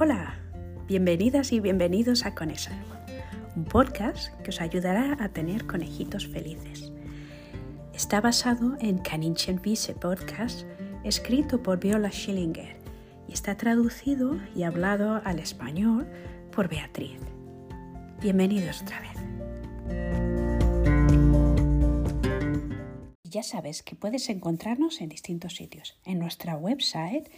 Hola, bienvenidas y bienvenidos a Conesa, un podcast que os ayudará a tener conejitos felices. Está basado en Kaninchen Wiese Podcast, escrito por Viola Schillinger y está traducido y hablado al español por Beatriz. Bienvenidos otra vez. Ya sabes que puedes encontrarnos en distintos sitios. En nuestra website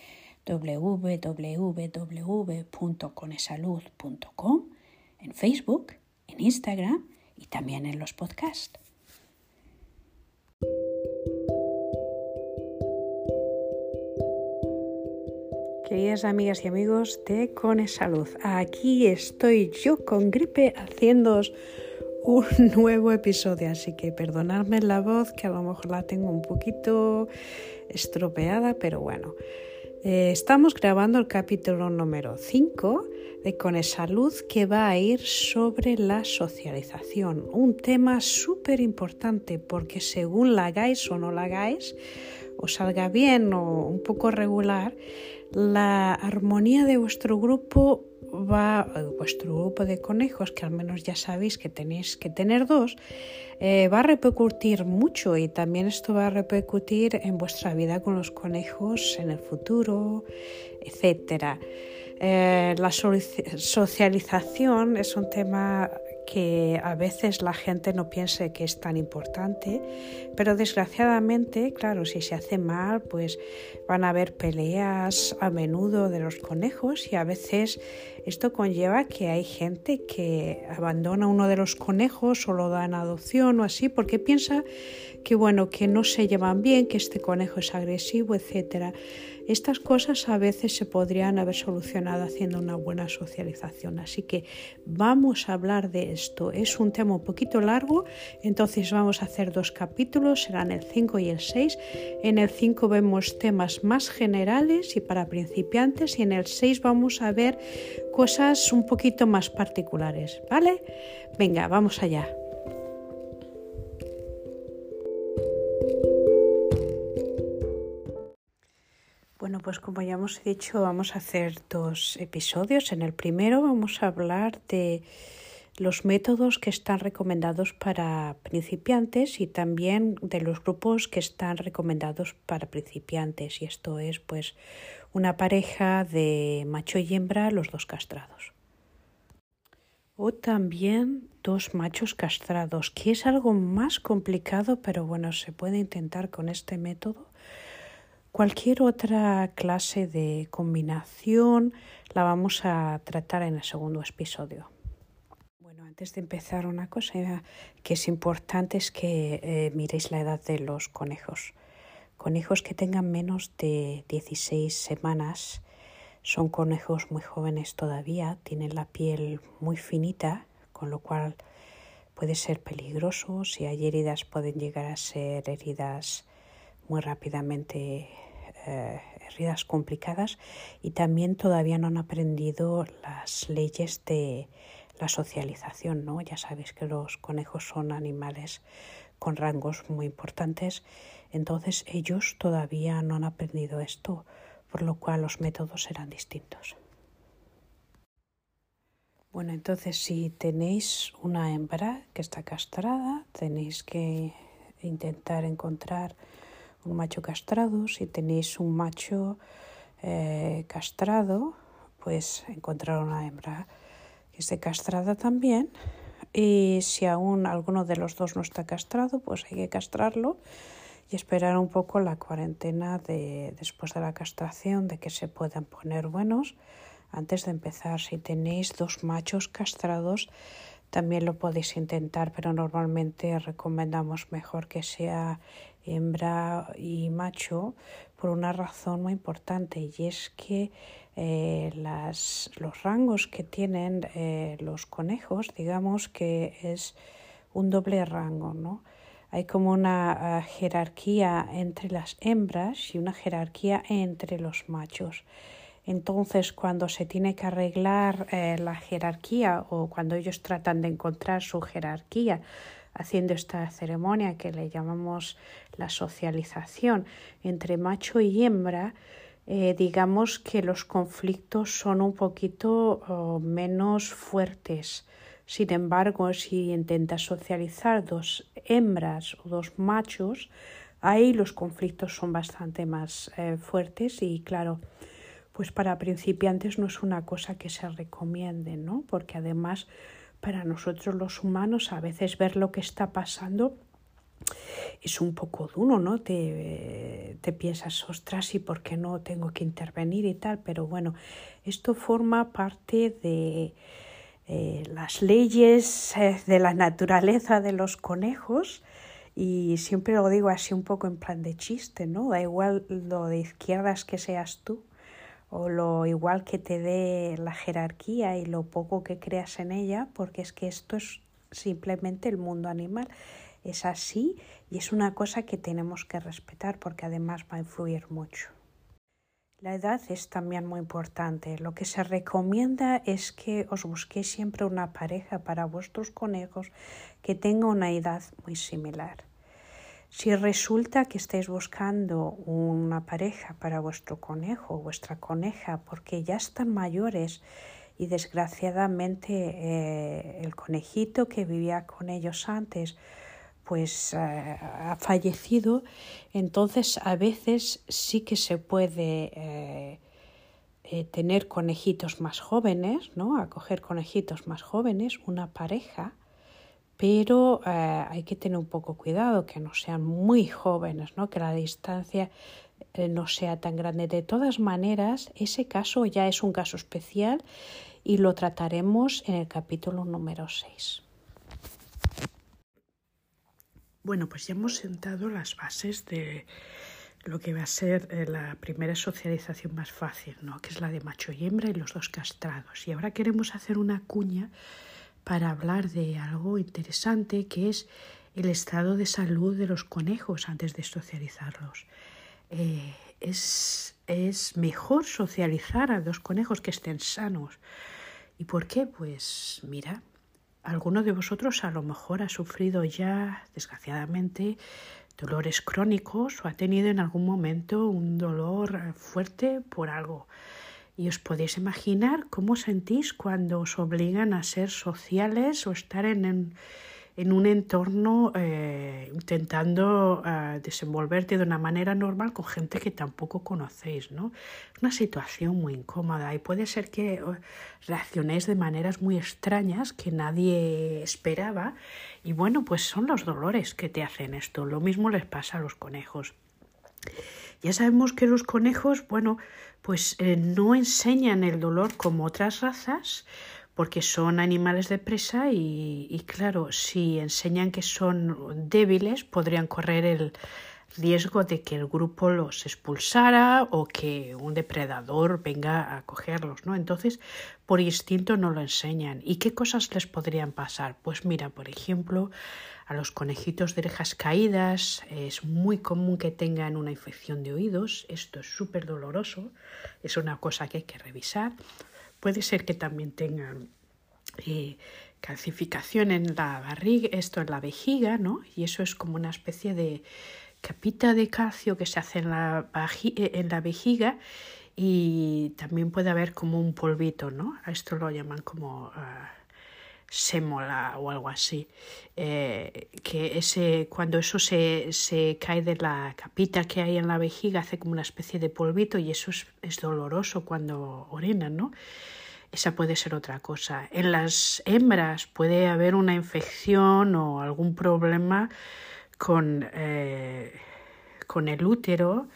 www.conesalud.com, en Facebook, en Instagram y también en los podcasts. Queridas amigas y amigos de Conesalud, aquí estoy yo con gripe haciéndoos un nuevo episodio, así que perdonadme la voz que a lo mejor la tengo un poquito estropeada, pero bueno. Eh, estamos grabando el capítulo número 5 de Conesalud que va a ir sobre la socialización, un tema súper importante porque según la hagáis o no la hagáis, o salga bien o un poco regular, la armonía de vuestro grupo va, vuestro grupo de conejos, que al menos ya sabéis que tenéis que tener dos, eh, va a repercutir mucho y también esto va a repercutir en vuestra vida con los conejos en el futuro, etc. Eh, la socialización es un tema que a veces la gente no piense que es tan importante, pero desgraciadamente, claro, si se hace mal, pues van a haber peleas a menudo de los conejos y a veces esto conlleva que hay gente que abandona uno de los conejos o lo da en adopción o así porque piensa que bueno, que no se llevan bien, que este conejo es agresivo, etcétera. Estas cosas a veces se podrían haber solucionado haciendo una buena socialización. Así que vamos a hablar de esto. Es un tema un poquito largo, entonces vamos a hacer dos capítulos, serán el 5 y el 6. En el 5 vemos temas más generales y para principiantes y en el 6 vamos a ver cosas un poquito más particulares, ¿vale? Venga, vamos allá. Bueno, pues como ya hemos dicho, vamos a hacer dos episodios. En el primero vamos a hablar de los métodos que están recomendados para principiantes y también de los grupos que están recomendados para principiantes. Y esto es pues una pareja de macho y hembra, los dos castrados. O también dos machos castrados, que es algo más complicado, pero bueno, se puede intentar con este método Cualquier otra clase de combinación la vamos a tratar en el segundo episodio. Bueno, antes de empezar una cosa que es importante es que eh, miréis la edad de los conejos. Conejos que tengan menos de 16 semanas son conejos muy jóvenes todavía, tienen la piel muy finita, con lo cual puede ser peligroso. Si hay heridas pueden llegar a ser heridas muy rápidamente eh, heridas complicadas y también todavía no han aprendido las leyes de la socialización, ¿no? Ya sabéis que los conejos son animales con rangos muy importantes, entonces ellos todavía no han aprendido esto, por lo cual los métodos serán distintos. Bueno, entonces si tenéis una hembra que está castrada, tenéis que intentar encontrar un macho castrado. Si tenéis un macho eh, castrado, pues encontrar una hembra que esté castrada también. Y si aún alguno de los dos no está castrado, pues hay que castrarlo y esperar un poco la cuarentena de, después de la castración, de que se puedan poner buenos antes de empezar. Si tenéis dos machos castrados, también lo podéis intentar, pero normalmente recomendamos mejor que sea hembra y macho por una razón muy importante y es que eh, las, los rangos que tienen eh, los conejos, digamos que es un doble rango, ¿no? Hay como una ah, jerarquía entre las hembras y una jerarquía entre los machos. Entonces, cuando se tiene que arreglar eh, la jerarquía o cuando ellos tratan de encontrar su jerarquía, haciendo esta ceremonia que le llamamos la socialización entre macho y hembra, eh, digamos que los conflictos son un poquito menos fuertes. Sin embargo, si intentas socializar dos hembras o dos machos, ahí los conflictos son bastante más eh, fuertes y claro, pues para principiantes no es una cosa que se recomiende, ¿no? Porque además para nosotros los humanos a veces ver lo que está pasando es un poco duro, ¿no? Te, te, piensas, ostras, ¿y por qué no tengo que intervenir y tal? Pero bueno, esto forma parte de, eh, las leyes eh, de la naturaleza de los conejos y siempre lo digo así un poco en plan de chiste, ¿no? Da igual lo de izquierdas que seas tú o lo igual que te dé la jerarquía y lo poco que creas en ella, porque es que esto es simplemente el mundo animal. Es así y es una cosa que tenemos que respetar porque además va a influir mucho. La edad es también muy importante. Lo que se recomienda es que os busquéis siempre una pareja para vuestros conejos que tenga una edad muy similar. Si resulta que estáis buscando una pareja para vuestro conejo o vuestra coneja porque ya están mayores y desgraciadamente eh, el conejito que vivía con ellos antes pues eh, ha fallecido, entonces a veces sí que se puede eh, tener conejitos más jóvenes, ¿no? Acoger conejitos más jóvenes, una pareja, pero hay que tener un poco cuidado que no sean muy jóvenes, ¿no? Que la distancia no sea tan grande. De todas maneras, ese caso ya es un caso especial y lo trataremos en el capítulo número 6. Bueno, pues ya hemos sentado las bases de lo que va a ser eh, la primera socialización más fácil, ¿no? que es la de macho y hembra y los dos castrados. Y ahora queremos hacer una cuña para hablar de algo interesante que es el estado de salud de los conejos antes de socializarlos. Eh, es, es mejor socializar a dos conejos que estén sanos. ¿Y por qué? Pues mira, Alguno de vosotros a lo mejor ha sufrido ya, desgraciadamente, dolores crónicos o ha tenido en algún momento un dolor fuerte por algo. Y os podéis imaginar cómo sentís cuando os obligan a ser sociales o estar en, en un entorno eh, intentando eh, desenvolverte de una manera normal con gente que tampoco conocéis, ¿no? Es una situación muy incómoda y puede ser que eh, reaccionéis de maneras muy extrañas que nadie esperaba y bueno, pues son los dolores que te hacen esto. Lo mismo les pasa a los conejos. Ya sabemos que los conejos, bueno, pues no enseñan el dolor como otras razas, porque son animales de presa y, claro, si enseñan que son débiles, podrían correr el riesgo de que el grupo los expulsara o que un depredador venga a cogerlos, ¿no? Entonces, por instinto no lo enseñan. ¿Y qué cosas les podrían pasar? Pues mira, por ejemplo, a los conejitos de orejas caídas es muy común que tengan una infección de oídos. Esto es súper doloroso, es una cosa que hay que revisar. Puede ser que también tengan eh, calcificación en la barriga, esto en la vejiga, ¿no? Y eso es como una especie de capita de calcio que se hace en la, eh, vejiga y también puede haber como un polvito, ¿no? A esto lo llaman como ah, sémola o algo así. Eh, que ese, cuando eso se, se, cae de la capita que hay en la vejiga hace como una especie de polvito y eso es, es doloroso cuando orinan, ¿no? Esa puede ser otra cosa. En las hembras puede haber una infección o algún problema con, eh, con el útero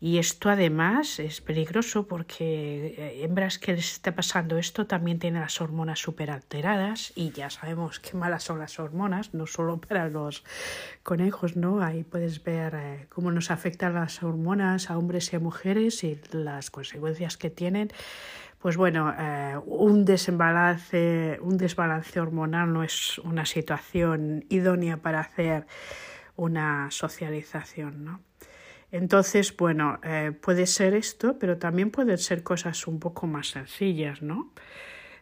y esto además es peligroso porque eh, hembras que les está pasando esto también tienen las hormonas súper alteradas y ya sabemos qué malas son las hormonas, no solo para los conejos, ¿no? Ahí puedes ver eh, cómo nos afectan las hormonas a hombres y a mujeres y las consecuencias que tienen. Pues bueno, eh, un, desbalance, un desbalance hormonal no es una situación idónea para hacer una socialización, ¿no? Entonces, bueno, eh, puede ser esto, pero también pueden ser cosas un poco más sencillas, ¿no?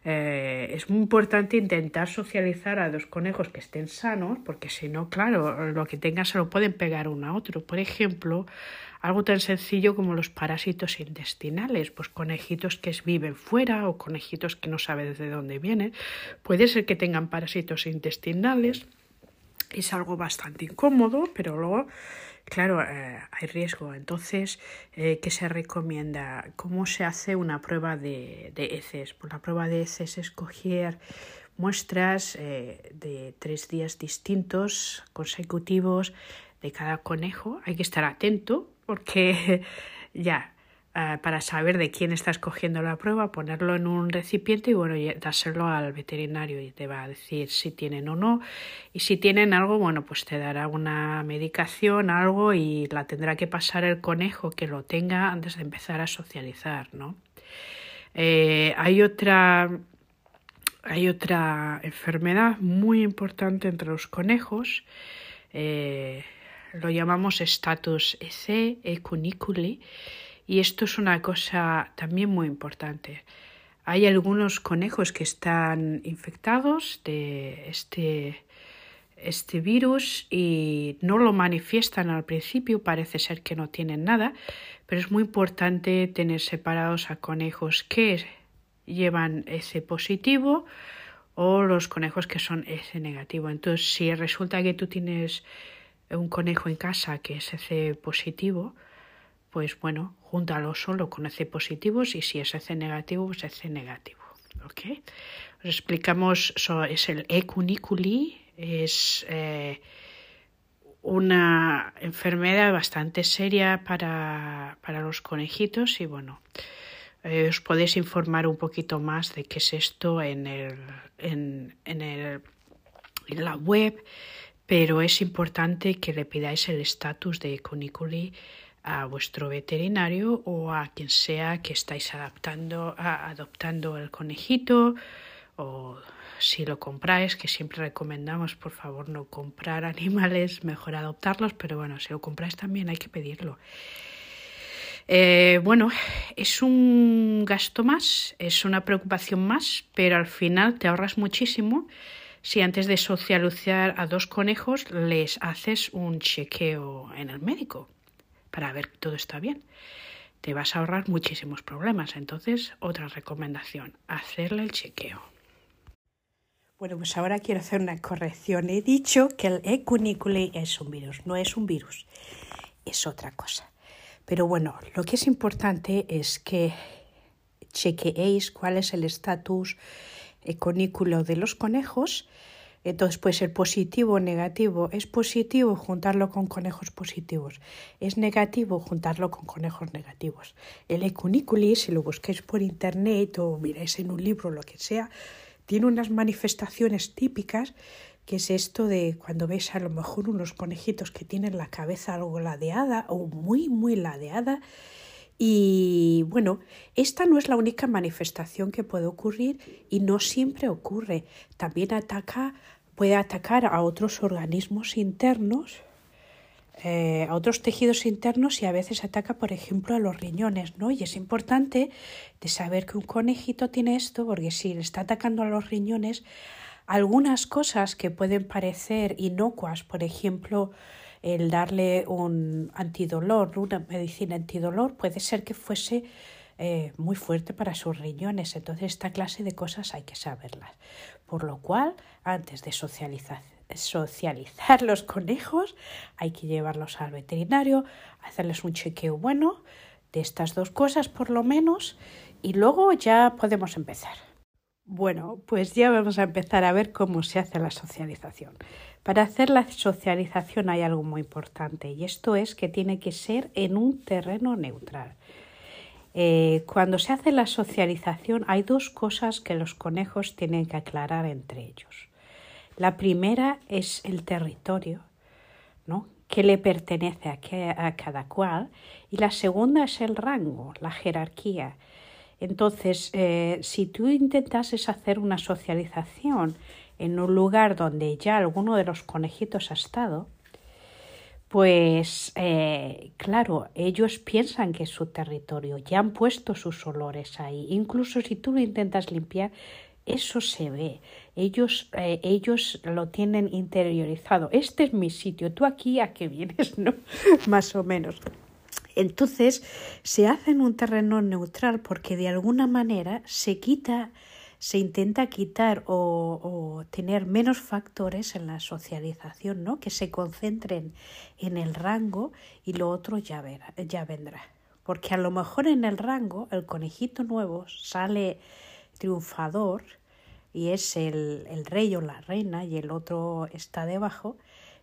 Eh, es muy importante intentar socializar a dos conejos que estén sanos, porque si no, claro, lo que tengan se lo pueden pegar uno a otro. Por ejemplo, algo tan sencillo como los parásitos intestinales, pues conejitos que viven fuera o conejitos que no sabes de dónde vienen. Puede ser que tengan parásitos intestinales, es algo bastante incómodo, pero luego, claro, eh, hay riesgo. Entonces, eh, ¿qué se recomienda? ¿Cómo se hace una prueba de, de heces? Pues la prueba de heces es coger muestras eh, de tres días distintos, consecutivos, de cada conejo. Hay que estar atento porque ya para saber de quién estás cogiendo la prueba, ponerlo en un recipiente y bueno, dárselo al veterinario y te va a decir si tienen o no. Y si tienen algo, bueno, pues te dará una medicación, algo y la tendrá que pasar el conejo que lo tenga antes de empezar a socializar, ¿no? Eh, hay otra hay otra enfermedad muy importante entre los conejos. Eh, lo llamamos status EC, ecuniculi, y esto es una cosa también muy importante. Hay algunos conejos que están infectados de este, este virus y no lo manifiestan al principio, parece ser que no tienen nada, pero es muy importante tener separados a conejos que llevan ese positivo o los conejos que son ese negativo. Entonces, si resulta que tú tienes un conejo en casa que es ese positivo, pues bueno, júntalo solo con ese positivos y si es ese negativo, pues ese negativo. ¿ok? Os explicamos, es el ecuniculi, es eh, una enfermedad bastante seria para, para los conejitos y bueno, eh, os podéis informar un poquito más de qué es esto en, el, en, en, el, en la web, pero es importante que le pidáis el estatus de ecuniculi a vuestro veterinario o a quien sea que estáis adaptando, a, adoptando el conejito o si lo compráis, que siempre recomendamos por favor no comprar animales, mejor adoptarlos, pero bueno, si lo compráis también hay que pedirlo. Eh, bueno, es un gasto más, es una preocupación más, pero al final te ahorras muchísimo si antes de socializar a dos conejos les haces un chequeo en el médico para ver que todo está bien. Te vas a ahorrar muchísimos problemas. Entonces, otra recomendación, hacerle el chequeo. Bueno, pues ahora quiero hacer una corrección. He dicho que el ecunicule es un virus, no es un virus, es otra cosa. Pero bueno, lo que es importante es que chequeéis cuál es el estatus ecunículo de los conejos entonces puede ser positivo o negativo. Es positivo juntarlo con conejos positivos. Es negativo juntarlo con conejos negativos. El ecuniculi, si lo busquéis por internet o miráis en un libro lo que sea, tiene unas manifestaciones típicas que es esto de cuando veis a lo mejor unos conejitos que tienen la cabeza algo ladeada o muy, muy ladeada. Y bueno, esta no es la única manifestación que puede ocurrir y no siempre ocurre. También ataca puede atacar a otros organismos internos, eh, a otros tejidos internos y a veces ataca, por ejemplo, a los riñones, ¿no? Y es importante de saber que un conejito tiene esto, porque si le está atacando a los riñones, algunas cosas que pueden parecer inocuas, por ejemplo, el darle un antidolor, una medicina antidolor, puede ser que fuese eh, muy fuerte para sus riñones. Entonces, esta clase de cosas hay que saberlas. Por lo cual, antes de socializar, socializar los conejos, hay que llevarlos al veterinario, hacerles un chequeo bueno de estas dos cosas por lo menos y luego ya podemos empezar. Bueno, pues ya vamos a empezar a ver cómo se hace la socialización. Para hacer la socialización hay algo muy importante y esto es que tiene que ser en un terreno neutral. Eh, cuando se hace la socialización hay dos cosas que los conejos tienen que aclarar entre ellos. La primera es el territorio, ¿no? que le pertenece a, cada cual, y la segunda es el rango, la jerarquía. Entonces, eh, si tú intentases hacer una socialización en un lugar donde ya alguno de los conejitos ha estado, pues eh, claro, ellos piensan que es su territorio, ya han puesto sus olores ahí. Incluso si tú lo intentas limpiar, eso se ve. Ellos, eh, ellos lo tienen interiorizado. Este es mi sitio, tú aquí a qué vienes, ¿no? Más o menos. Entonces se hace en un terreno neutral porque de alguna manera se quita, se intenta quitar o, tener menos factores en la socialización, ¿no? que se concentren en el rango y lo otro ya, verá, ya vendrá. Porque a lo mejor en el rango el conejito nuevo sale triunfador y es el, el rey o la reina y el otro está debajo,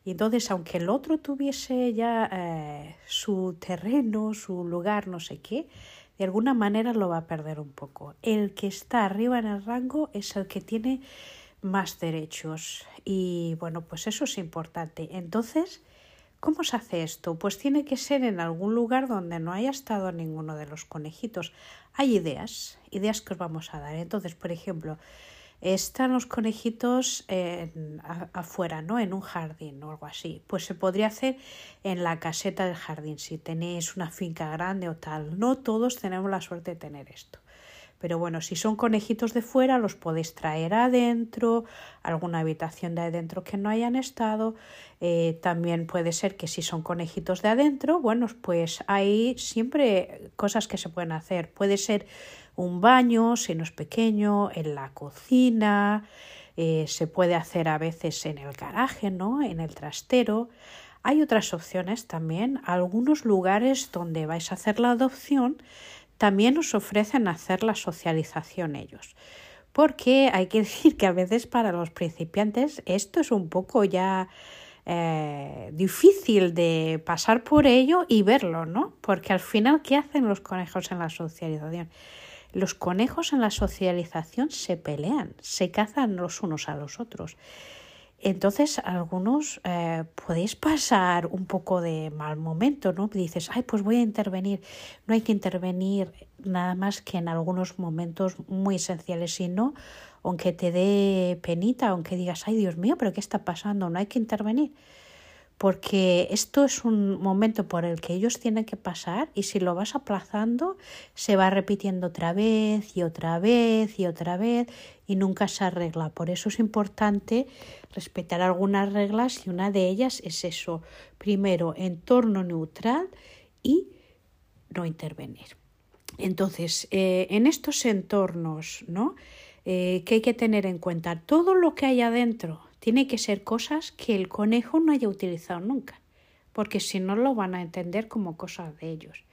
y entonces, aunque el otro tuviese ya eh, su terreno, su lugar, no sé qué, de alguna manera lo va a perder un poco. El que está arriba en el rango es el que tiene más derechos. Y bueno, pues eso es importante. Entonces, ¿cómo se hace esto? Pues tiene que ser en algún lugar donde no haya estado ninguno de los conejitos. Hay ideas, ideas que os vamos a dar. Entonces, por ejemplo, están los conejitos afuera, ¿no? En un jardín o algo así. Pues se podría hacer en la caseta del jardín, si tenéis una finca grande o tal. No todos tenemos la suerte de tener esto. Pero bueno, si son conejitos de fuera, los podéis traer adentro, alguna habitación de adentro que no hayan estado. Eh, también puede ser que si son conejitos de adentro, bueno, pues hay siempre cosas que se pueden hacer. Puede ser un baño, si no es pequeño, en la cocina, eh, se puede hacer a veces en el garaje, ¿no? En el trastero. Hay otras opciones también. Algunos lugares donde vais a hacer la adopción también os ofrecen hacer la socialización ellos. Porque hay que decir que a veces para los principiantes esto es un poco ya eh, difícil de pasar por ello y verlo, ¿no? Porque al final, ¿qué hacen los conejos en la socialización? Los conejos en la socialización se pelean, se cazan los unos a los otros. Entonces, algunos eh, podéis pasar un poco de mal momento, ¿no? Dices, ay, pues voy a intervenir. No hay que intervenir nada más que en algunos momentos muy esenciales, sino, aunque te dé penita, aunque digas, ay, Dios mío, pero ¿qué está pasando? No hay que intervenir porque esto es un momento por el que ellos tienen que pasar y si lo vas aplazando se va repitiendo otra vez y otra vez y otra vez y nunca se arregla. Por eso es importante respetar algunas reglas y una de ellas es eso. Primero, entorno neutral y no intervenir. Entonces, eh, en estos entornos, ¿no? Eh, ¿Qué hay que tener en cuenta? Todo lo que hay adentro tiene que ser cosas que el conejo no haya utilizado nunca, porque si no lo van a entender como cosas de ellos.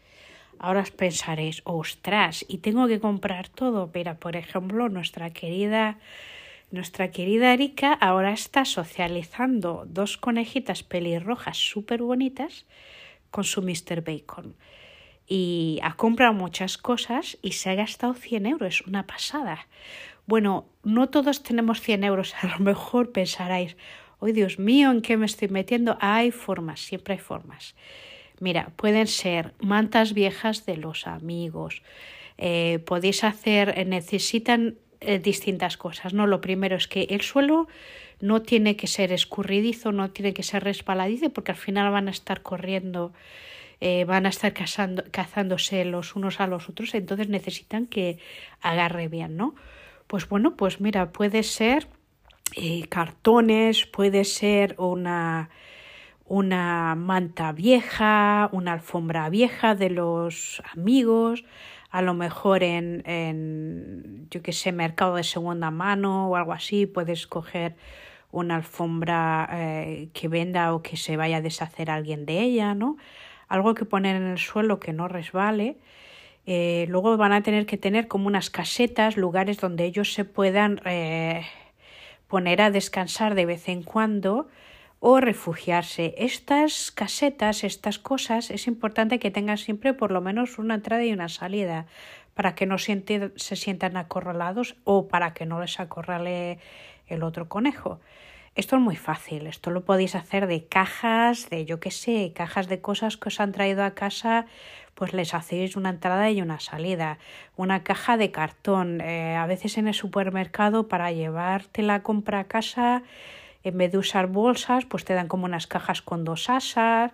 Ahora os pensaréis, ostras, y tengo que comprar todo. Mira, por ejemplo, nuestra querida, nuestra querida Erika ahora está socializando dos conejitas pelirrojas súper bonitas con su Mr. Bacon. Y ha comprado muchas cosas y se ha gastado 100 euros, una pasada. Bueno, no todos tenemos 100 euros, a lo mejor pensaréis, ¡ay Dios mío, ¿en qué me estoy metiendo? Hay formas, siempre hay formas. Mira, pueden ser mantas viejas de los amigos, eh, podéis hacer, eh, necesitan eh, distintas cosas, ¿no? Lo primero es que el suelo no tiene que ser escurridizo, no tiene que ser resbaladizo, porque al final van a estar corriendo, van a estar cazando, cazándose los unos a los otros, entonces necesitan que agarre bien, ¿no? Pues bueno, pues mira, puede ser eh, cartones, puede ser una, una manta vieja, una alfombra vieja de los amigos, a lo mejor en, en yo que sé, mercado de segunda mano o algo así, puedes coger una alfombra eh, que venda o que se vaya a deshacer alguien de ella, ¿no? Algo que poner en el suelo que no resbale eh, luego van a tener que tener como unas casetas, lugares donde ellos se puedan eh, poner a descansar de vez en cuando o refugiarse. Estas casetas, estas cosas, es importante que tengan siempre por lo menos una entrada y una salida para que no se sientan acorralados o para que no les acorrale el otro conejo. Esto es muy fácil, esto lo podéis hacer de cajas, de yo qué sé, cajas de cosas que os han traído a casa, pues les hacéis una entrada y una salida, una caja de cartón, eh, a veces en el supermercado para llevarte la compra a casa, en vez de usar bolsas, pues te dan como unas cajas con dos asas,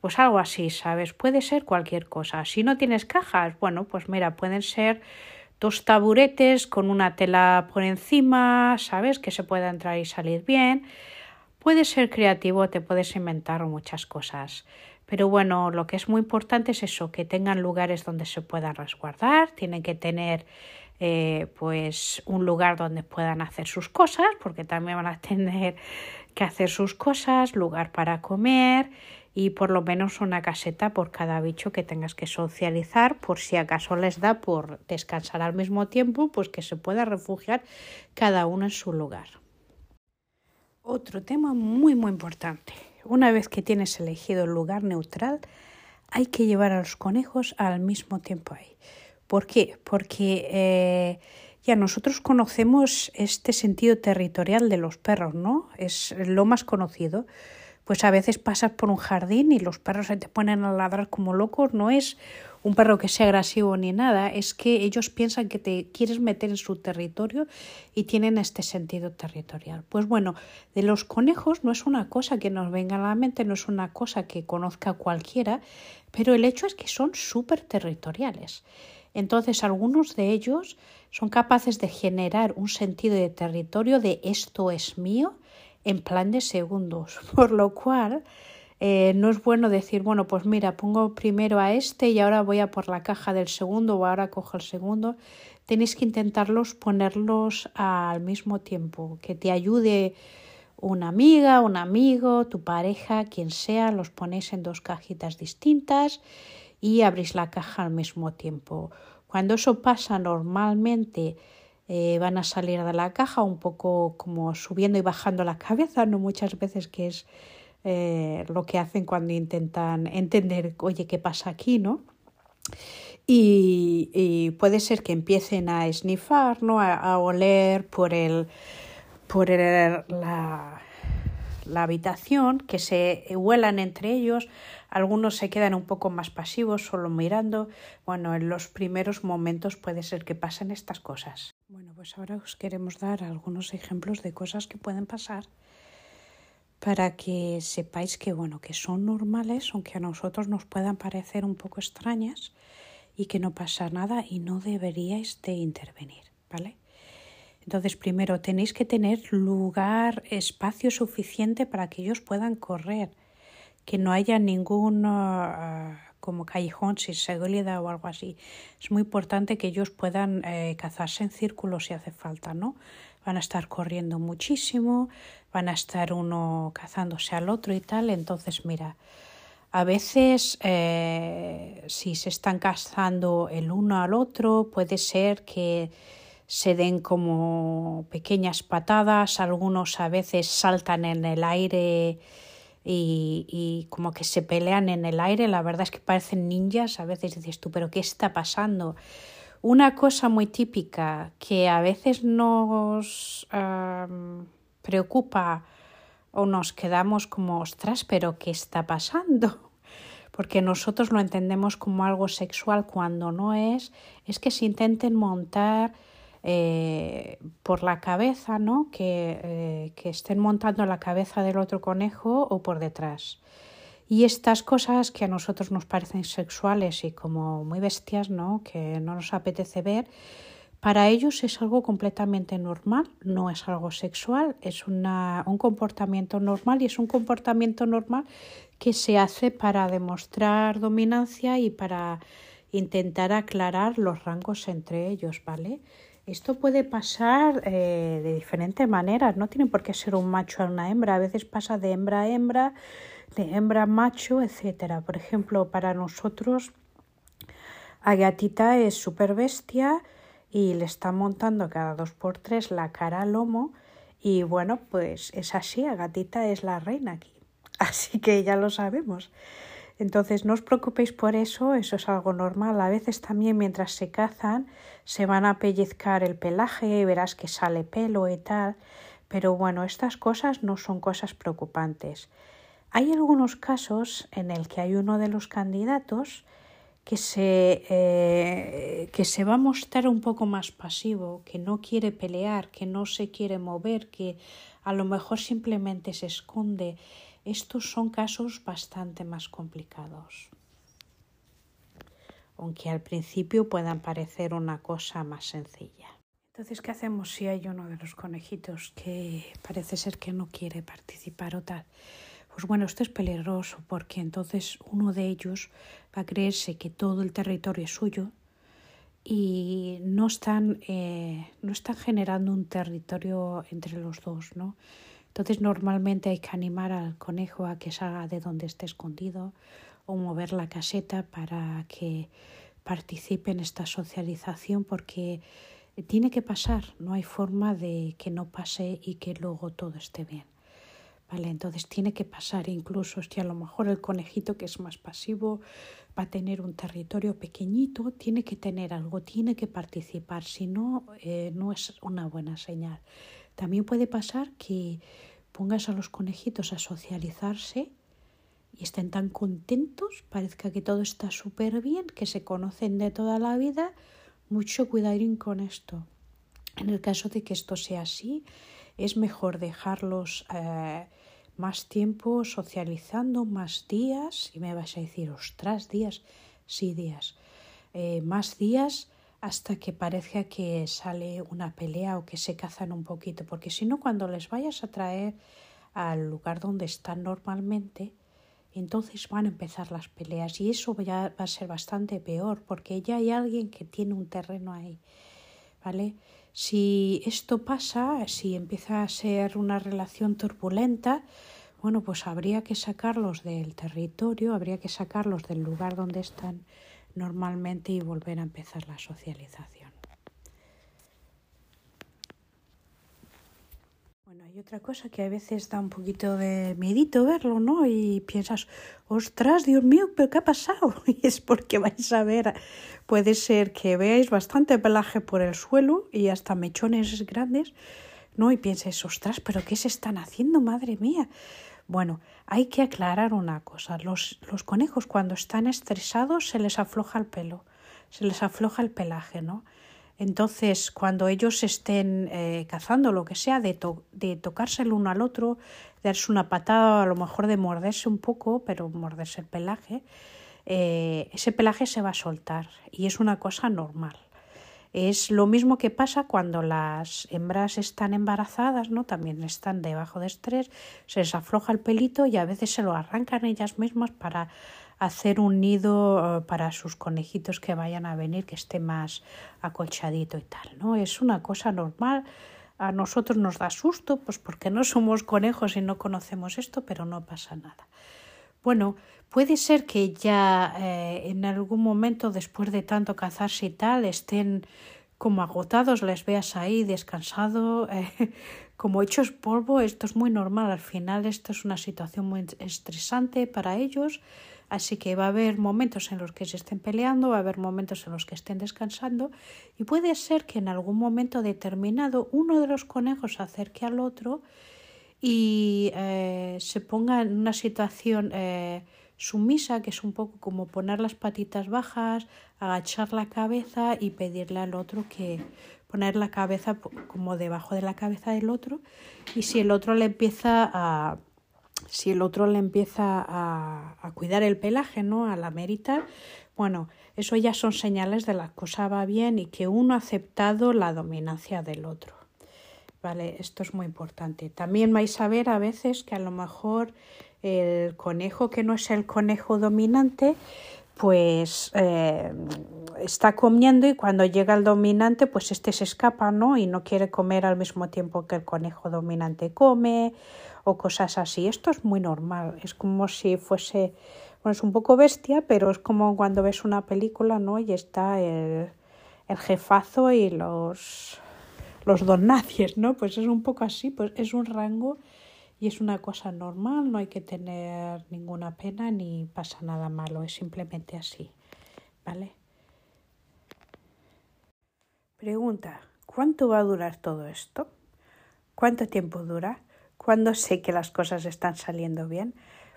pues algo así, ¿sabes? Puede ser cualquier cosa. Si no tienes cajas, bueno, pues mira, pueden ser dos taburetes con una tela por encima, ¿sabes? Que se pueda entrar y salir bien. Puedes ser creativo, te puedes inventar muchas cosas. Pero bueno, lo que es muy importante es eso, que tengan lugares donde se puedan resguardar, tienen que tener eh, pues un lugar donde puedan hacer sus cosas, porque también van a tener que hacer sus cosas, lugar para comer y por lo menos una caseta por cada bicho que tengas que socializar, por si acaso les da por descansar al mismo tiempo, pues que se pueda refugiar cada uno en su lugar. Otro tema muy muy importante. Una vez que tienes elegido el lugar neutral, hay que llevar a los conejos al mismo tiempo ahí. ¿Por qué? Porque eh, ya nosotros conocemos este sentido territorial de los perros, ¿no? Es lo más conocido. Pues a veces pasas por un jardín y los perros se te ponen a ladrar como locos. No es un perro que sea agresivo ni nada, es que ellos piensan que te quieres meter en su territorio y tienen este sentido territorial. Pues bueno, de los conejos no es una cosa que nos venga a la mente, no es una cosa que conozca cualquiera, pero el hecho es que son súper territoriales. Entonces, algunos de ellos son capaces de generar un sentido de territorio de esto es mío en plan de segundos, por lo cual eh, no es bueno decir, bueno, pues mira, pongo primero a este y ahora voy a por la caja del segundo o ahora cojo el segundo. Tenéis que intentarlos ponerlos al mismo tiempo, que te ayude una amiga, un amigo, tu pareja, quien sea, los ponéis en dos cajitas distintas y abrís la caja al mismo tiempo. Cuando eso pasa normalmente eh, van a salir de la caja un poco como subiendo y bajando la cabeza, no muchas veces que es eh, lo que hacen cuando intentan entender, oye, ¿qué pasa aquí? ¿no? Y, puede ser que empiecen a esnifar, ¿no? a, oler por, el, por la, la habitación, que se huelan entre ellos, algunos se quedan un poco más pasivos, solo mirando. Bueno, en los primeros momentos puede ser que pasen estas cosas. Bueno, pues ahora os queremos dar algunos ejemplos de cosas que pueden pasar para que sepáis que bueno, que son normales, aunque a nosotros nos puedan parecer un poco extrañas y que no pasa nada y no deberíais de intervenir, ¿vale? Entonces, primero tenéis que tener lugar, espacio suficiente para que ellos puedan correr que no haya ningún uh, como callejón sin seguridad o algo así. Es muy importante que ellos puedan eh, cazarse en círculos si hace falta, ¿no? Van a estar corriendo muchísimo, van a estar uno cazándose al otro y tal. Entonces, mira, a veces eh, si se están cazando el uno al otro, puede ser que se den como pequeñas patadas, algunos a veces saltan en el aire y, como que se pelean en el aire. La verdad es que parecen ninjas. A veces dices tú, pero ¿qué está pasando? Una cosa muy típica que a veces nos preocupa o nos quedamos como, ostras, pero ¿qué está pasando? Porque nosotros lo entendemos como algo sexual cuando no es, es que se intenten montar eh, por la cabeza, ¿no? Que, eh, que estén montando la cabeza del otro conejo o por detrás. Y estas cosas que a nosotros nos parecen sexuales y como muy bestias, ¿no? Que no nos apetece ver, para ellos es algo completamente normal, no es algo sexual, es una, un comportamiento normal y es un comportamiento normal que se hace para demostrar dominancia y para intentar aclarar los rangos entre ellos, ¿vale? Esto puede pasar eh, de diferentes maneras, no tiene por qué ser un macho a una hembra, a veces pasa de hembra a hembra, de hembra macho, etc. Por ejemplo, para nosotros, Agatita es súper bestia y le está montando cada dos por tres la cara al lomo y bueno, pues es así, Agatita es la reina aquí. Así que ya lo sabemos. Entonces no os preocupéis por eso, eso es algo normal. A veces también mientras se cazan se van a pellizcar el pelaje, verás que sale pelo y tal. Pero bueno, estas cosas no son cosas preocupantes. Hay algunos casos en el que hay uno de los candidatos que se, eh, que se va a mostrar un poco más pasivo, que no quiere pelear, que no se quiere mover, que a lo mejor simplemente se esconde estos son casos bastante más complicados, aunque al principio puedan parecer una cosa más sencilla. Entonces, ¿qué hacemos si hay uno de los conejitos que parece ser que no quiere participar o tal? Pues bueno, esto es peligroso porque entonces uno de ellos va a creerse que todo el territorio es suyo y no están, eh, no están generando un territorio entre los dos, ¿no? Entonces normalmente hay que animar al conejo a que salga de donde esté escondido o mover la caseta para que participe en esta socialización porque tiene que pasar, no hay forma de que no pase y que luego todo esté bien. Vale, entonces tiene que pasar incluso si a lo mejor el conejito que es más pasivo va a tener un territorio pequeñito, tiene que tener algo, tiene que participar, si no, eh, no es una buena señal. También puede pasar que pongas a los conejitos a socializarse y estén tan contentos, parezca que todo está súper bien, que se conocen de toda la vida, mucho cuidadín con esto. En el caso de que esto sea así, es mejor dejarlos eh, más tiempo socializando, más días, y me vas a decir, ostras, días, sí, días, eh, más días hasta que parezca que sale una pelea o que se cazan un poquito, porque si no, cuando les vayas a traer al lugar donde están normalmente, entonces van a empezar las peleas y eso ya va a ser bastante peor porque ya hay alguien que tiene un terreno ahí, ¿vale? Si esto pasa, si empieza a ser una relación turbulenta, bueno, pues habría que sacarlos del territorio, habría que sacarlos del lugar donde están normalmente y volver a empezar la socialización. Bueno, hay otra cosa que a veces da un poquito de miedito verlo, ¿no? Y piensas, ostras, Dios mío, ¿pero qué ha pasado? Y es porque vais a ver, puede ser que veáis bastante pelaje por el suelo y hasta mechones grandes, ¿no? Y pienses, ostras, ¿pero qué se están haciendo, madre mía? Bueno, hay que aclarar una cosa. Los, los conejos cuando están estresados se les afloja el pelo, se les afloja el pelaje, ¿no? Entonces, cuando ellos estén eh, cazando, lo que sea, de, de tocarse el uno al otro, darse una patada, a lo mejor de morderse un poco, pero morderse el pelaje, eh, ese pelaje se va a soltar y es una cosa normal. Es lo mismo que pasa cuando las hembras están embarazadas, ¿no? También están debajo de estrés, se les afloja el pelito y a veces se lo arrancan ellas mismas para hacer un nido eh, para sus conejitos que vayan a venir, que esté más acolchadito y tal, ¿no? Es una cosa normal. A nosotros nos da susto, pues porque no somos conejos y no conocemos esto, pero no pasa nada. Bueno, puede ser que ya eh, en algún momento, después de tanto cazarse y tal, estén como agotados, les veas ahí descansado, eh, como hechos polvo, esto es muy normal. Al final, esto es una situación muy estresante para ellos Así que va a haber momentos en los que se estén peleando, va a haber momentos en los que estén descansando y puede ser que en algún momento determinado uno de los conejos se acerque al otro y eh, se ponga en una situación eh, sumisa, que es un poco como poner las patitas bajas, agachar la cabeza y pedirle al otro que poner la cabeza como debajo de la cabeza del otro. Y si el otro le empieza a si el otro le empieza a, a cuidar el pelaje, ¿no? A la meritar, bueno, eso ya son señales de la cosa va bien y que uno ha aceptado la dominancia del otro. Vale, esto es muy importante. También vais a ver a veces que a lo mejor el conejo que no es el conejo dominante, pues eh, está comiendo y cuando llega el dominante, pues este se escapa, ¿no? Y no quiere comer al mismo tiempo que el conejo dominante come o cosas así. Esto es muy normal, es como si fuese, bueno, es un poco bestia, pero es como cuando ves una película, ¿no? Y está el, jefazo y los, los don ¿no? Pues es un poco así, pues es un rango y es una cosa normal, no hay que tener ninguna pena ni pasa nada malo, es simplemente así, ¿vale? Pregunta, ¿cuánto va a durar todo esto? ¿Cuánto tiempo dura? ¿Cuándo sé que las cosas están saliendo bien?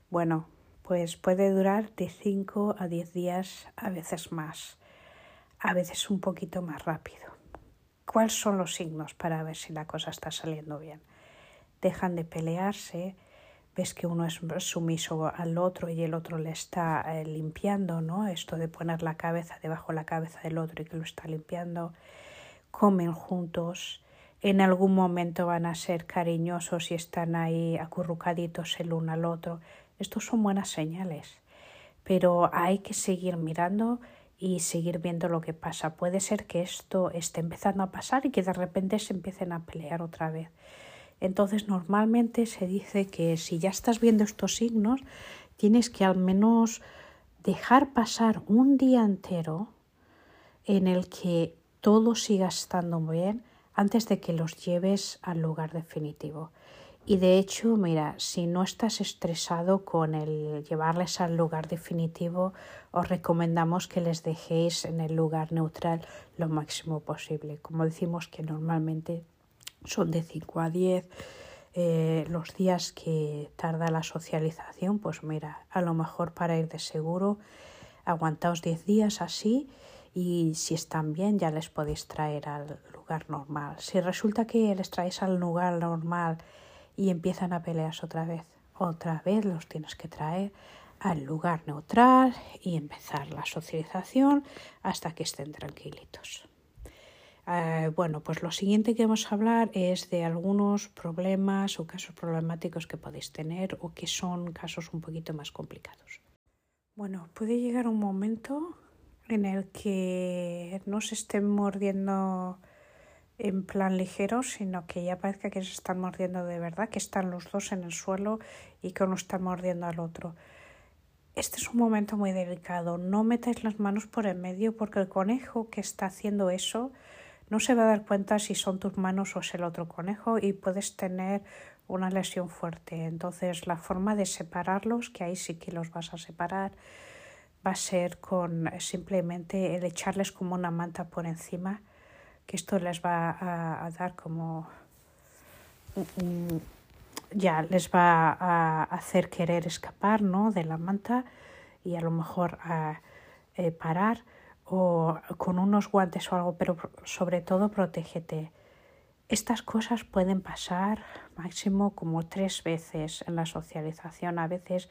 Bueno, pues puede durar de 5 a 10 días, a veces más, a veces un poquito más rápido. ¿Cuáles son los signos para ver si la cosa está saliendo bien? Dejan de pelearse, ves que uno es sumiso al otro y el otro le está eh, limpiando, ¿no? Esto de poner la cabeza debajo de la cabeza del otro y que lo está limpiando, comen juntos, en algún momento van a ser cariñosos y están ahí acurrucaditos el uno al otro. Estos son buenas señales, pero hay que seguir mirando y seguir viendo lo que pasa. Puede ser que esto esté empezando a pasar y que de repente se empiecen a pelear otra vez. Entonces normalmente se dice que si ya estás viendo estos signos, tienes que al menos dejar pasar un día entero en el que todo siga estando bien antes de que los lleves al lugar definitivo. Y de hecho, mira, si no estás estresado con el llevarles al lugar definitivo, os recomendamos que les dejéis en el lugar neutral lo máximo posible. Como decimos que normalmente son de 5 a 10 eh, los días que tarda la socialización, pues mira, a lo mejor para ir de seguro, aguantaos 10 días así y si están bien ya les podéis traer al normal. Si resulta que les traéis al lugar normal y empiezan a pelear otra vez. Otra vez los tienes que traer al lugar neutral y empezar la socialización hasta que estén tranquilitos. Eh, bueno, pues lo siguiente que vamos a hablar es de algunos problemas o casos problemáticos que podéis tener o que son casos un poquito más complicados. Bueno, puede llegar un momento en el que no se estén mordiendo en plan ligero, sino que ya parezca que se están mordiendo de verdad, que están los dos en el suelo y que uno está mordiendo al otro. Este es un momento muy delicado. No metáis las manos por el medio porque el conejo que está haciendo eso no se va a dar cuenta si son tus manos o es el otro conejo y puedes tener una lesión fuerte. Entonces la forma de separarlos, que ahí sí que los vas a separar, va a ser con simplemente el echarles como una manta por encima que esto les va a, dar como ya les va a hacer querer escapar ¿no? de la manta y a lo mejor a eh, parar o con unos guantes o algo, pero sobre todo protégete. Estas cosas pueden pasar máximo como tres veces en la socialización. A veces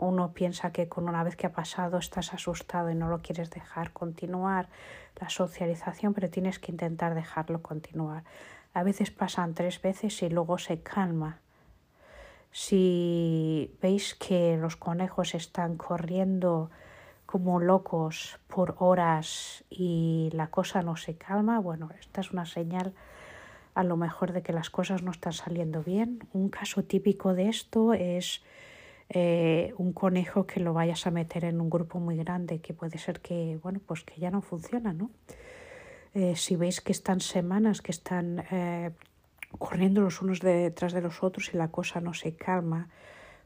uno piensa que con una vez que ha pasado estás asustado y no lo quieres dejar continuar la socialización, pero tienes que intentar dejarlo continuar. A veces pasan tres veces y luego se calma. Si veis que los conejos están corriendo como locos por horas y la cosa no se calma, bueno, esta es una señal a lo mejor de que las cosas no están saliendo bien. Un caso típico de esto es eh, un conejo que lo vayas a meter en un grupo muy grande, que puede ser que, bueno, pues que ya no funciona, ¿no? Eh, si veis que están semanas, que están eh, corriendo los unos detrás de los otros y la cosa no se calma,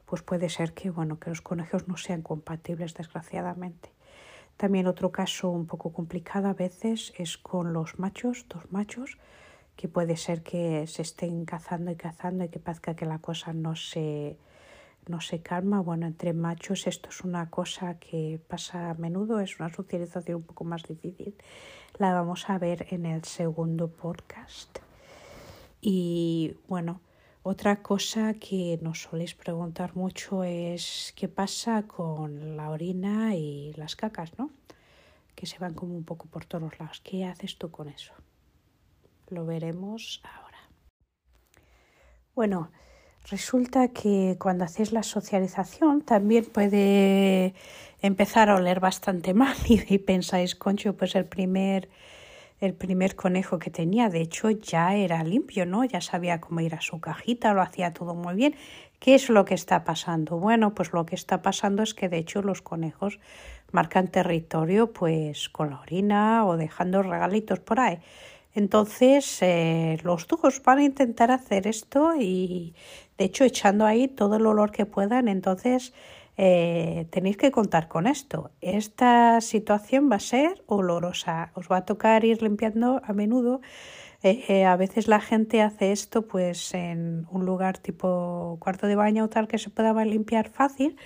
pues puede ser que, bueno, que los conejos no sean compatibles, desgraciadamente. También otro caso un poco complicado a veces es con los machos, dos machos, que puede ser que se estén cazando y cazando y que parezca que la cosa no se, no se calma. Bueno, entre machos esto es una cosa que pasa a menudo, es una socialización un poco más difícil. La vamos a ver en el segundo podcast. Y bueno, otra cosa que nos soléis preguntar mucho es qué pasa con la orina y las cacas, ¿no? Que se van como un poco por todos lados. ¿Qué haces tú con eso? Lo veremos ahora. Bueno, Resulta que cuando hacéis la socialización también puede empezar a oler bastante mal y, pensáis, concho, pues el primer, el primer conejo que tenía, de hecho, ya era limpio, ¿no? Ya sabía cómo ir a su cajita, lo hacía todo muy bien. ¿Qué es lo que está pasando? Bueno, pues lo que está pasando es que de hecho los conejos marcan territorio pues con la orina o dejando regalitos por ahí. Entonces, eh, los dos van a intentar hacer esto y, de hecho, echando ahí todo el olor que puedan. Entonces, eh, tenéis que contar con esto. Esta situación va a ser olorosa. Os va a tocar ir limpiando a menudo. Eh, a veces la gente hace esto pues en un lugar tipo cuarto de baño o tal que se pueda limpiar fácil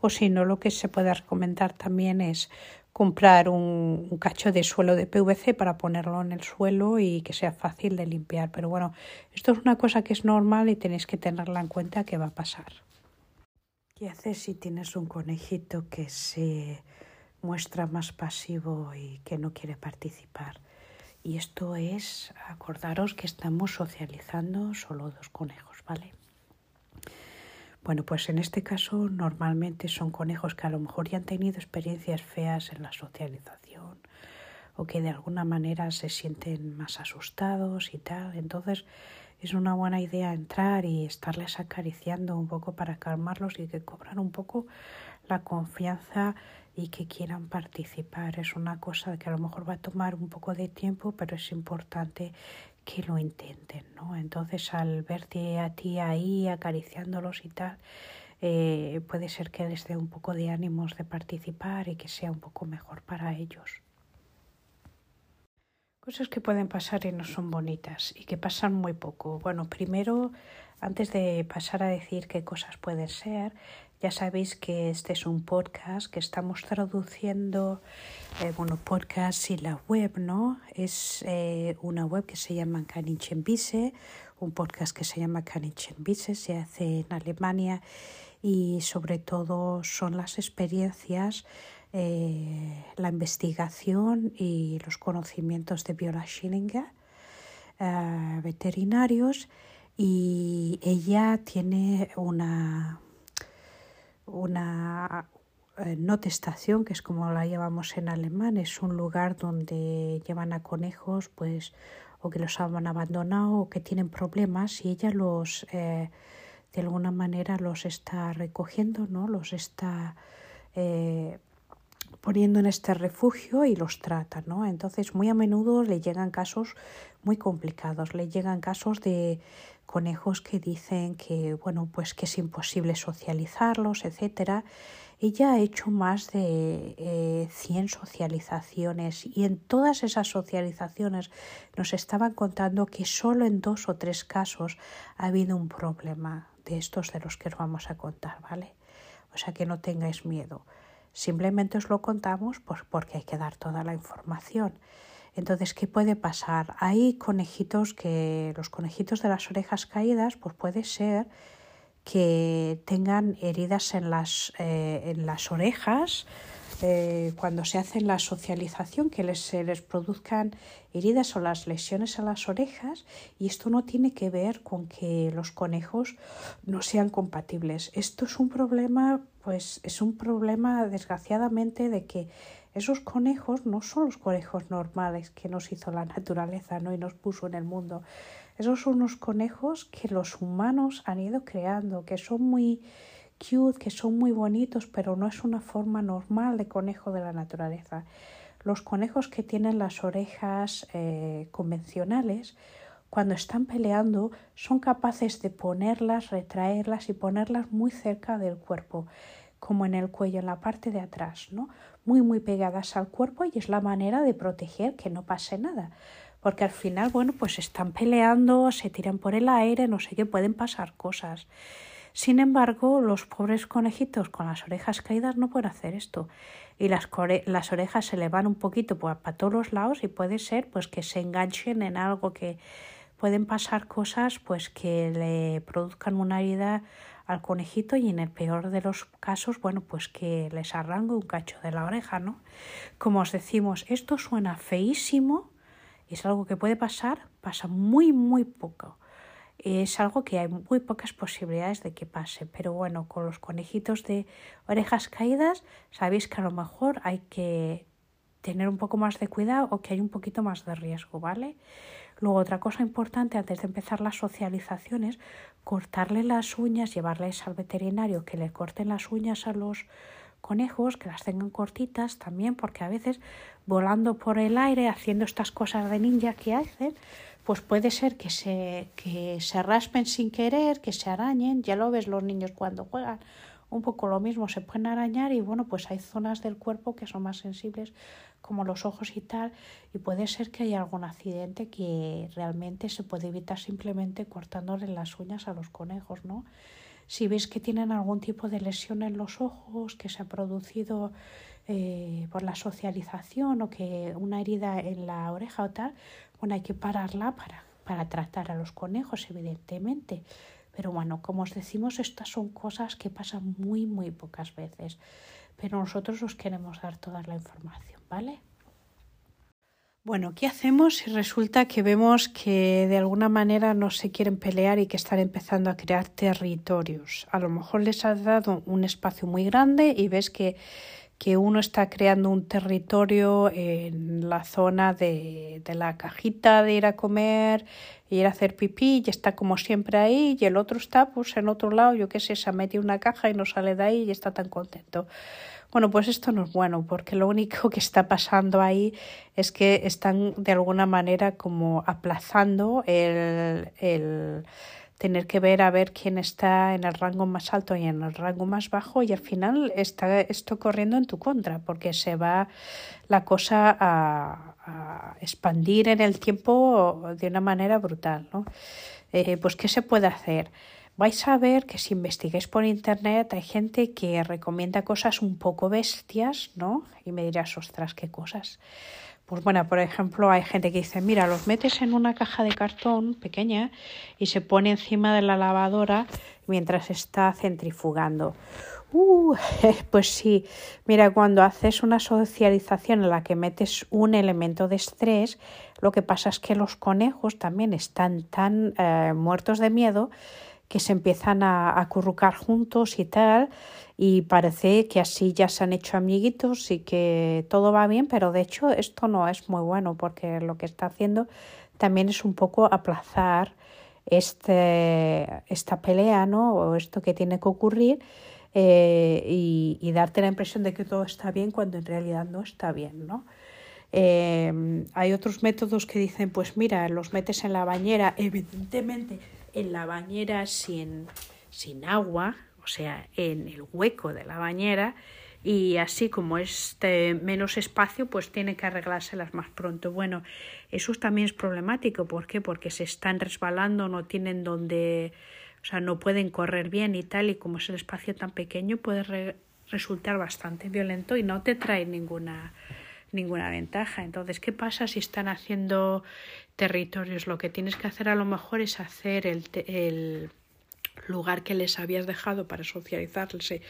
o si no lo que se puede recomendar también es comprar un, cacho de suelo de PVC para ponerlo en el suelo y que sea fácil de limpiar. Pero bueno, esto es una cosa que es normal y tenéis que tenerla en cuenta que va a pasar. ¿Qué haces si tienes un conejito que se muestra más pasivo y que no quiere participar? Y esto es, acordaros que estamos socializando solo dos conejos, ¿vale? Bueno, pues en este caso normalmente son conejos que a lo mejor ya han tenido experiencias feas en la socialización o que de alguna manera se sienten más asustados y tal. Entonces es una buena idea entrar y estarles acariciando un poco para calmarlos y que cobran un poco la confianza y que quieran participar. Es una cosa que a lo mejor va a tomar un poco de tiempo, pero es importante que lo intenten, ¿no? Entonces al verte a ti ahí acariciándolos y tal, eh, puede ser que les dé un poco de ánimos de participar y que sea un poco mejor para ellos. Cosas que pueden pasar y no son bonitas y que pasan muy poco. Bueno, primero, antes de pasar a decir qué cosas pueden ser, ya sabéis que este es un podcast que estamos traduciendo, eh, bueno, podcast y la web, ¿no? Es eh, una web que se llama Kanichenbise, un podcast que se llama Kanichenbise, se hace en Alemania y sobre todo son las experiencias eh, la investigación y los conocimientos de Viola Schillinger, eh, veterinarios, y ella tiene una, una eh, notestación, que es como la llevamos en alemán, es un lugar donde llevan a conejos, pues, o que los han abandonado o que tienen problemas, y ella los, de alguna manera, los está recogiendo, ¿no? Los está poniendo en este refugio y los trata, ¿no? Entonces, muy a menudo le llegan casos muy complicados, le llegan casos de conejos que dicen que, bueno, pues que es imposible socializarlos, etcétera. Ella ha hecho más de eh, 100 socializaciones y en todas esas socializaciones nos estaban contando que solo en dos o tres casos ha habido un problema de estos de los que os vamos a contar, ¿vale? O sea que no tengáis miedo. Simplemente os lo contamos pues porque hay que dar toda la información. Entonces, ¿qué puede pasar? Hay conejitos que los conejitos de las orejas caídas, pues puede ser que tengan heridas en las, eh, en las orejas eh, cuando se hace la socialización, que les, se les produzcan heridas o las lesiones a las orejas y esto no tiene que ver con que los conejos no sean compatibles. Esto es un problema, pues es un problema desgraciadamente de que esos conejos no son los conejos normales que nos hizo la naturaleza ¿no? y nos puso en el mundo. Esos son unos conejos que los humanos han ido creando, que son muy cute, que son muy bonitos, pero no es una forma normal de conejo de la naturaleza. Los conejos que tienen las orejas eh, convencionales, cuando están peleando, son capaces de ponerlas, retraerlas y ponerlas muy cerca del cuerpo, como en el cuello, en la parte de atrás, ¿no? Muy, muy pegadas al cuerpo y es la manera de proteger que no pase nada. Porque al final, bueno, pues están peleando, se tiran por el aire, no sé qué, pueden pasar cosas. Sin embargo, los pobres conejitos con las orejas caídas no pueden hacer esto. Y las, orejas se le van un poquito para todos los lados y puede ser pues que se enganchen en algo que pueden pasar cosas pues que le produzcan una herida al conejito y en el peor de los casos, bueno, pues que les arranque un cacho de la oreja, ¿no? Como os decimos, esto suena feísimo, es algo que puede pasar, pasa muy, muy poco es algo que hay muy pocas posibilidades de que pase. Pero bueno, con los conejitos de orejas caídas, sabéis que a lo mejor hay que tener un poco más de cuidado o que hay un poquito más de riesgo, ¿vale? Luego, otra cosa importante antes de empezar las socializaciones, cortarle las uñas, llevarles al veterinario que le corten las uñas a los conejos, que las tengan cortitas también, porque a veces volando por el aire, haciendo estas cosas de ninja que hacen, pues puede ser que se, que se raspen sin querer, que se arañen, ya lo ves los niños cuando juegan, un poco lo mismo, se pueden arañar y bueno, pues hay zonas del cuerpo que son más sensibles como los ojos y tal, y puede ser que haya algún accidente que realmente se puede evitar simplemente cortándole las uñas a los conejos, ¿no? Si veis que tienen algún tipo de lesión en los ojos que se ha producido eh, por la socialización o que una herida en la oreja o tal, bueno, hay que pararla para, para tratar a los conejos, evidentemente. Pero bueno, como os decimos, estas son cosas que pasan muy, muy pocas veces. Pero nosotros os queremos dar toda la información, ¿vale? Bueno, ¿qué hacemos si resulta que vemos que de alguna manera no se quieren pelear y que están empezando a crear territorios? A lo mejor les has dado un espacio muy grande y ves que, que uno está creando un territorio en la zona de, de la cajita de ir a comer, ir a hacer pipí y está como siempre ahí y el otro está pues en otro lado, yo qué sé, se ha metido una caja y no sale de ahí y está tan contento. Bueno, pues esto no es bueno porque lo único que está pasando ahí es que están de alguna manera como aplazando el, el tener que ver a ver quién está en el rango más alto y en el rango más bajo y al final está esto corriendo en tu contra porque se va la cosa a, expandir en el tiempo de una manera brutal. ¿no? Eh, pues ¿qué se puede hacer? vais a ver que si investiguéis por internet hay gente que recomienda cosas un poco bestias, ¿no? Y me dirás, ostras, qué cosas. Pues bueno, por ejemplo, hay gente que dice, mira, los metes en una caja de cartón pequeña y se pone encima de la lavadora mientras está centrifugando. Uh, pues sí, mira, cuando haces una socialización en la que metes un elemento de estrés, lo que pasa es que los conejos también están tan eh, muertos de miedo que se empiezan a acurrucar juntos y tal, y parece que así ya se han hecho amiguitos y que todo va bien, pero de hecho esto no es muy bueno porque lo que está haciendo también es un poco aplazar este, esta pelea, ¿no? O esto que tiene que ocurrir eh, y, darte la impresión de que todo está bien cuando en realidad no está bien, ¿no? Eh, hay otros métodos que dicen, pues mira, los metes en la bañera, evidentemente en la bañera sin, sin agua, o sea, en el hueco de la bañera, y así como es menos espacio, pues tiene que arreglárselas más pronto. Bueno, eso también es problemático. ¿Por qué? Porque se están resbalando, no tienen donde, o sea, no pueden correr bien y tal, y como es el espacio tan pequeño, puede resultar bastante violento y no te trae ninguna ninguna ventaja. Entonces, ¿qué pasa si están haciendo territorios? Lo que tienes que hacer a lo mejor es hacer el, el lugar que les habías dejado para socializarse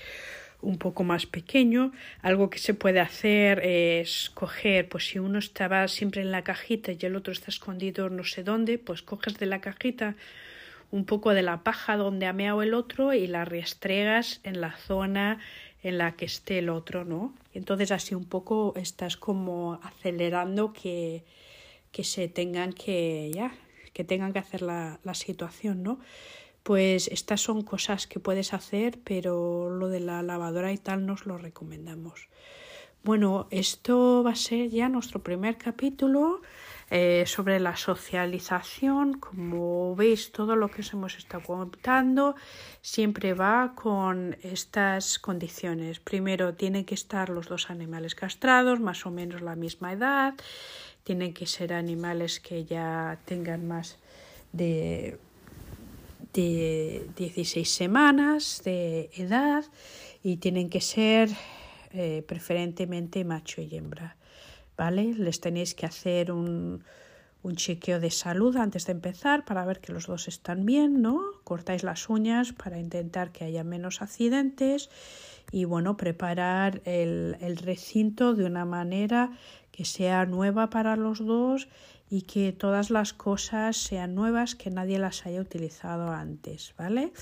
un poco más pequeño. Algo que se puede hacer es coger, pues si uno estaba siempre en la cajita y el otro está escondido no sé dónde, pues coges de la cajita un poco de la paja donde ha meado el otro y la restregas en la zona en la que esté el otro, ¿no? Entonces así un poco estás como acelerando que, que se tengan que ya, que tengan que hacer la, la situación, ¿no? Pues estas son cosas que puedes hacer, pero lo de la lavadora y tal nos lo recomendamos. Bueno, esto va a ser ya nuestro primer capítulo. Eh, sobre la socialización. Como veis, todo lo que os hemos estado contando siempre va con estas condiciones. Primero, tienen que estar los dos animales castrados, más o menos la misma edad. Tienen que ser animales que ya tengan más de, de 16 semanas de edad y tienen que ser eh, preferentemente macho y hembra. ¿vale? Les tenéis que hacer un, un chequeo de salud antes de empezar para ver que los dos están bien, ¿no? Cortáis las uñas para intentar que haya menos accidentes y bueno, preparar el, el recinto de una manera que sea nueva para los dos y que todas las cosas sean nuevas, que nadie las haya utilizado antes, ¿vale?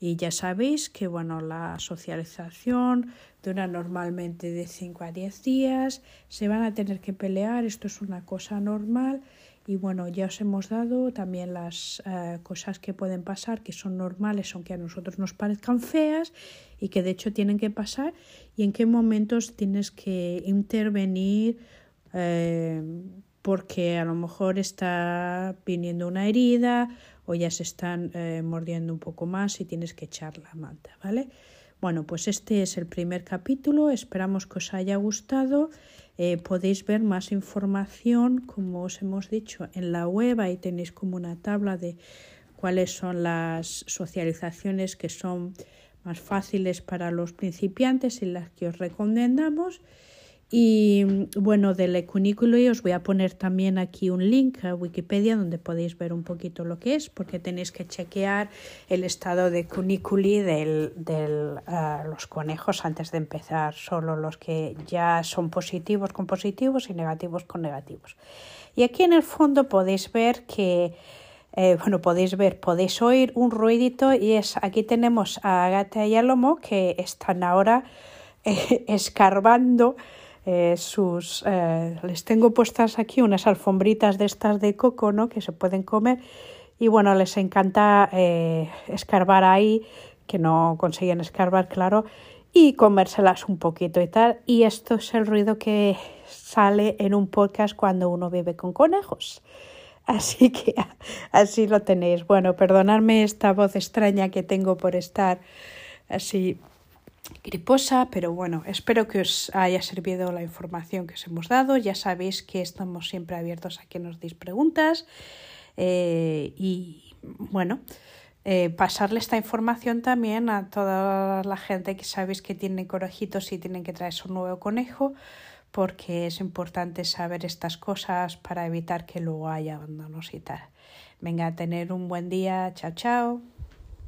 Y ya sabéis que bueno, la socialización dura normalmente de 5 a 10 días, se van a tener que pelear, esto es una cosa normal y bueno, ya os hemos dado también las uh, cosas que pueden pasar, que son normales, aunque a nosotros nos parezcan feas y que de hecho tienen que pasar y en qué momentos tienes que intervenir eh, porque a lo mejor está viniendo una herida o ya se están eh, mordiendo un poco más y tienes que echar la manta, ¿vale? Bueno, pues este es el primer capítulo, esperamos que os haya gustado. Eh, podéis ver más información, como os hemos dicho, en la web, ahí tenéis como una tabla de cuáles son las socializaciones que son más fáciles para los principiantes y las que os recomendamos. Y bueno, del y os voy a poner también aquí un link a Wikipedia donde podéis ver un poquito lo que es, porque tenéis que chequear el estado de cuniculi de del, uh, los conejos antes de empezar, solo los que ya son positivos con positivos y negativos con negativos. Y aquí en el fondo podéis ver que eh, bueno, podéis ver, podéis oír un ruidito y es aquí tenemos a Agata y Alomo que están ahora eh, escarbando eh, sus les tengo puestas aquí unas alfombritas de estas de coco, ¿no? que se pueden comer y bueno, les encanta escarbar ahí, que no consiguen escarbar, claro, y comérselas un poquito y tal. Y esto es el ruido que sale en un podcast cuando uno vive con conejos. Así que así lo tenéis. Bueno, perdonadme esta voz extraña que tengo por estar así griposa, pero bueno, espero que os haya servido la información que os hemos dado. Ya sabéis que estamos siempre abiertos a que nos deis preguntas eh, y bueno, eh, pasarle esta información también a toda la gente que sabéis que tiene conejitos y tienen que traer su nuevo conejo porque es importante saber estas cosas para evitar que luego haya abandonos y tal. Venga, a tener un buen día. Chao, chao.